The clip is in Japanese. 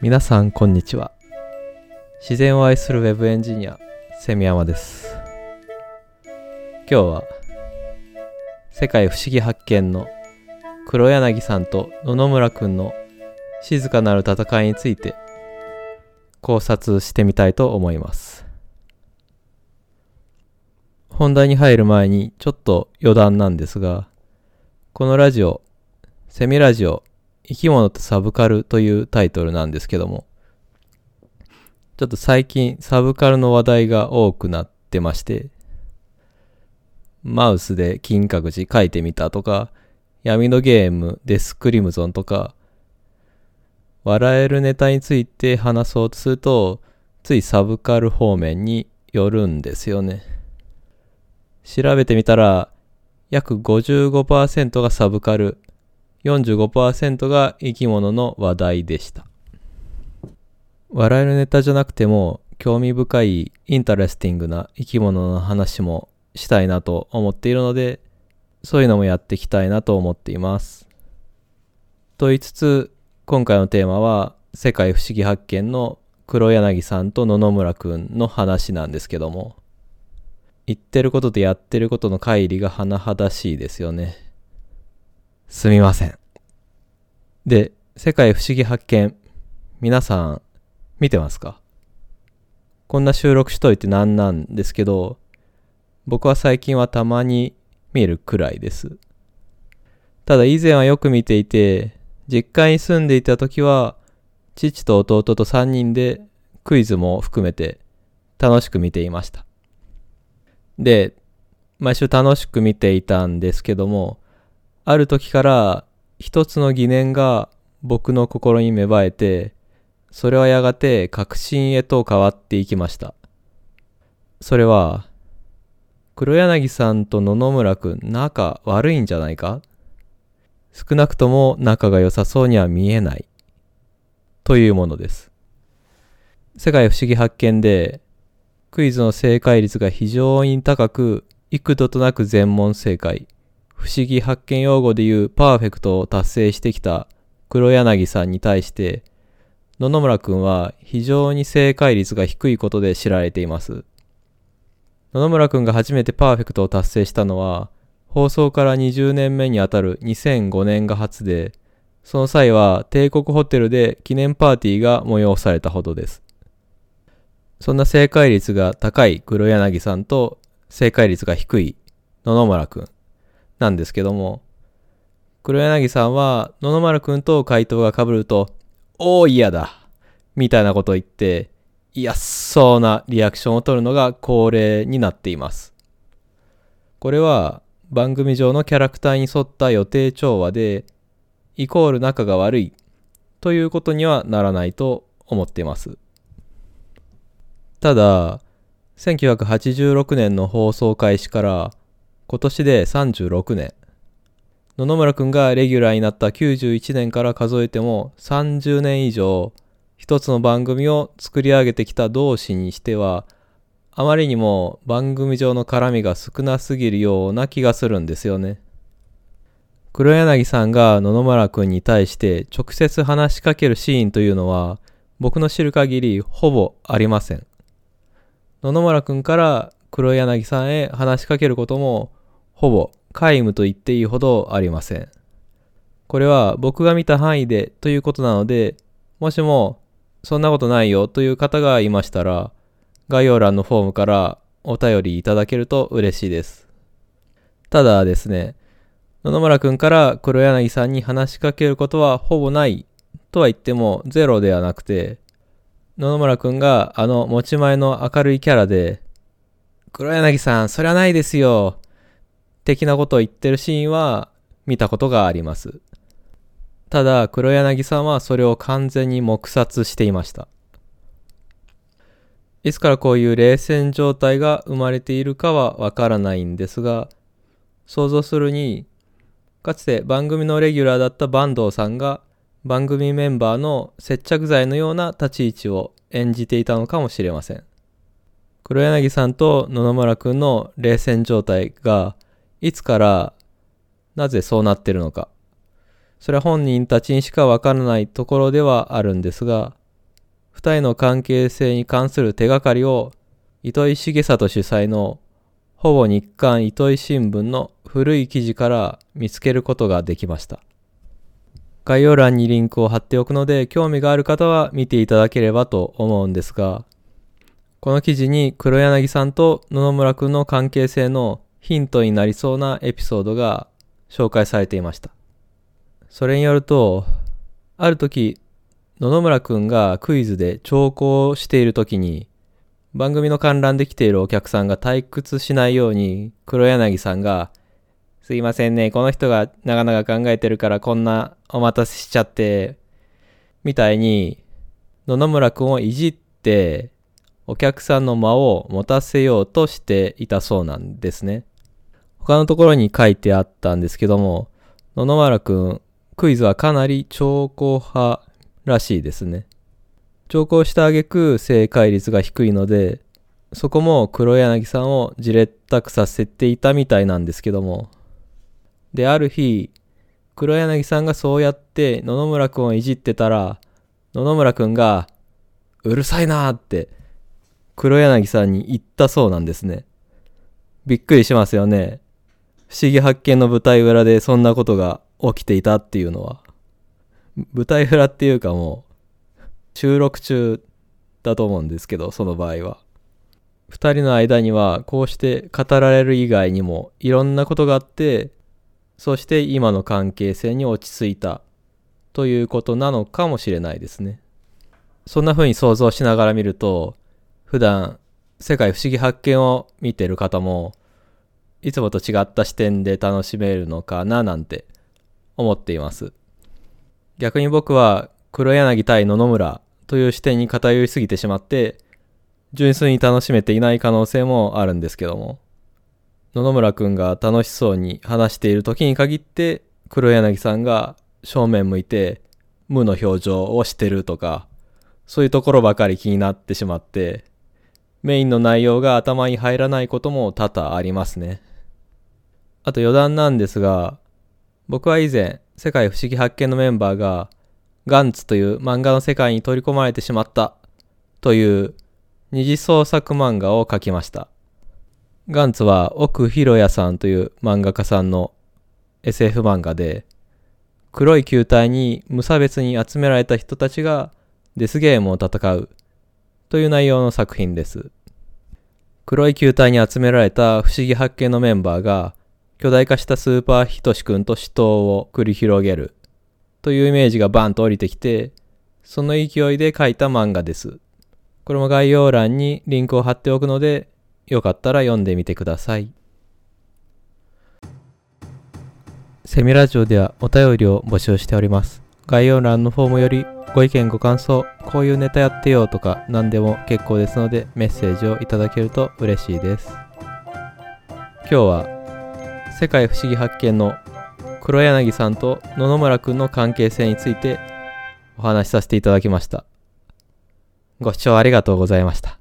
皆さんこんにちは。自然を愛するウェブエンジニアセミヤマです。今日は世界不思議発見の黒柳さんと野々村くんの静かなる戦いについて考察してみたいと思います。本題に入る前にちょっと余談なんですがこのラジオセミラジオ生き物とサブカルというタイトルなんですけども、ちょっと最近サブカルの話題が多くなってまして、マウスで金閣寺書いてみたとか、闇のゲームデスクリムゾンとか、笑えるネタについて話そうとすると、ついサブカル方面によるんですよね。調べてみたら、約55%がサブカル、45%が生き物の話題でした。笑えるネタじゃなくても興味深い interesting な生き物の話もしたいなと思っているので、そういうのもやっていきたいなと思っています。と言いつつ、今回のテーマは世界ふしぎ発見の黒柳さんと野々村くんの話なんですけども、言ってることとやってることの乖離が甚だしいですよね。すみません。で、世界不思議発見。皆さん、見てますか？こんな収録しといてなんなんですけど、僕は最近はたまに見るくらいです。ただ以前はよく見ていて、実家に住んでいた時は、父と弟と3人でクイズも含めて楽しく見ていました。で、毎週楽しく見ていたんですけども、ある時から一つの疑念が僕の心に芽生えて、それはやがて確信へと変わっていきました。それは、黒柳さんと野々村くん仲悪いんじゃないか？少なくとも仲が良さそうには見えない。というものです。世界不思議発見で、クイズの正解率が非常に高く、幾度となく全問正解。不思議発見用語でいうパーフェクトを達成してきた黒柳さんに対して、野々村くんは非常に正解率が低いことで知られています。野々村くんが初めてパーフェクトを達成したのは、放送から20年目にあたる2005年が初で、その際は帝国ホテルで記念パーティーが催されたほどです。そんな正解率が高い黒柳さんと正解率が低い野々村くん。なんですけども、黒柳さんは野々丸くんと回答が被ると、おー嫌だみたいなことを言って、嫌そうなリアクションを取るのが恒例になっています。これは番組上のキャラクターに沿った予定調和で、イコール仲が悪いということにはならないと思っています。ただ、1986年の放送開始から今年で36年。野々村くんがレギュラーになった91年から数えても30年以上、一つの番組を作り上げてきた同士にしては、あまりにも番組上の絡みが少なすぎるような気がするんですよね。黒柳さんが野々村くんに対して直接話しかけるシーンというのは、僕の知る限りほぼありません。野々村くんから黒柳さんへ話しかけることもほぼ皆無と言っていいほどありません。これは僕が見た範囲でということなので、もしもそんなことないよという方がいましたら、概要欄のフォームからお便りいただけると嬉しいです。ただですね、野々村くんから黒柳さんに話しかけることはほぼないとは言ってもゼロではなくて、野々村くんがあの持ち前の明るいキャラで、黒柳さん、そりゃないですよ。的なことを言ってるシーンは見たことがあります。ただ、黒柳さんはそれを完全に黙殺していました。いつからこういう冷戦状態が生まれているかはわからないんですが、想像するに、かつて番組のレギュラーだった坂東さんが番組メンバーの接着剤のような立ち位置を演じていたのかもしれません。黒柳さんと野々村くんの冷戦状態がいつからなぜそうなってるのか。それは本人たちにしかわからないところではあるんですが、二人の関係性に関する手がかりを糸井重里主催のほぼ日刊糸井新聞の古い記事から見つけることができました。概要欄にリンクを貼っておくので興味がある方は見ていただければと思うんですが、この記事に黒柳さんと野々村くんの関係性のヒントになりそうなエピソードが紹介されていました。それによると、ある時、野々村くんがクイズで聴講している時に、番組の観覧で来ているお客さんが退屈しないように、黒柳さんが、すいませんね、この人が長々考えてるからこんなお待たせしちゃって、みたいに、野々村くんをいじって、お客さんの間を持たせようとしていたそうなんですね。他のところに書いてあったんですけども、野々村くん、クイズはかなり兆候派らしいですね。兆候した挙句正解率が低いので、そこも黒柳さんをじれったくさせていたみたいなんですけども。で、ある日、黒柳さんがそうやって野々村くんをいじってたら、野々村くんが、うるさいなーって黒柳さんに言ったそうなんですね。びっくりしますよね。不思議発見の舞台裏でそんなことが起きていたっていうのは。舞台裏っていうかもう、収録中だと思うんですけど、その場合は。二人の間にはこうして語られる以外にもいろんなことがあって、そして今の関係性に落ち着いたということなのかもしれないですね。そんな風に想像しながら見ると、普段世界不思議発見を見てる方もいつもと違った視点で楽しめるのかななんて思っています。逆に僕は黒柳対野々村という視点に偏りすぎてしまって純粋に楽しめていない可能性もあるんですけども野々村くんが楽しそうに話している時に限って黒柳さんが正面向いて無の表情をしてるとかそういうところばかり気になってしまってメインの内容が頭に入らないことも多々ありますね。あと余談なんですが、僕は以前、世界不思議発見のメンバーが、ガンツという漫画の世界に取り込まれてしまったという二次創作漫画を描きました。ガンツは奥広也さんという漫画家さんの SF 漫画で、黒い球体に無差別に集められた人たちがデスゲームを戦うという内容の作品です。黒い球体に集められた不思議発見のメンバーが巨大化したスーパーヒトシ君と死闘を繰り広げるというイメージがバンと降りてきて、その勢いで書いた漫画です。これも概要欄にリンクを貼っておくので、よかったら読んでみてください。セミラジオではお便りを募集しております。概要欄のフォームよりご意見ご感想、こういうネタやってよとか何でも結構ですのでメッセージをいただけると嬉しいです。今日は世界不思議発見の黒柳さんと野々村くんの関係性についてお話しさせていただきました。ご視聴ありがとうございました。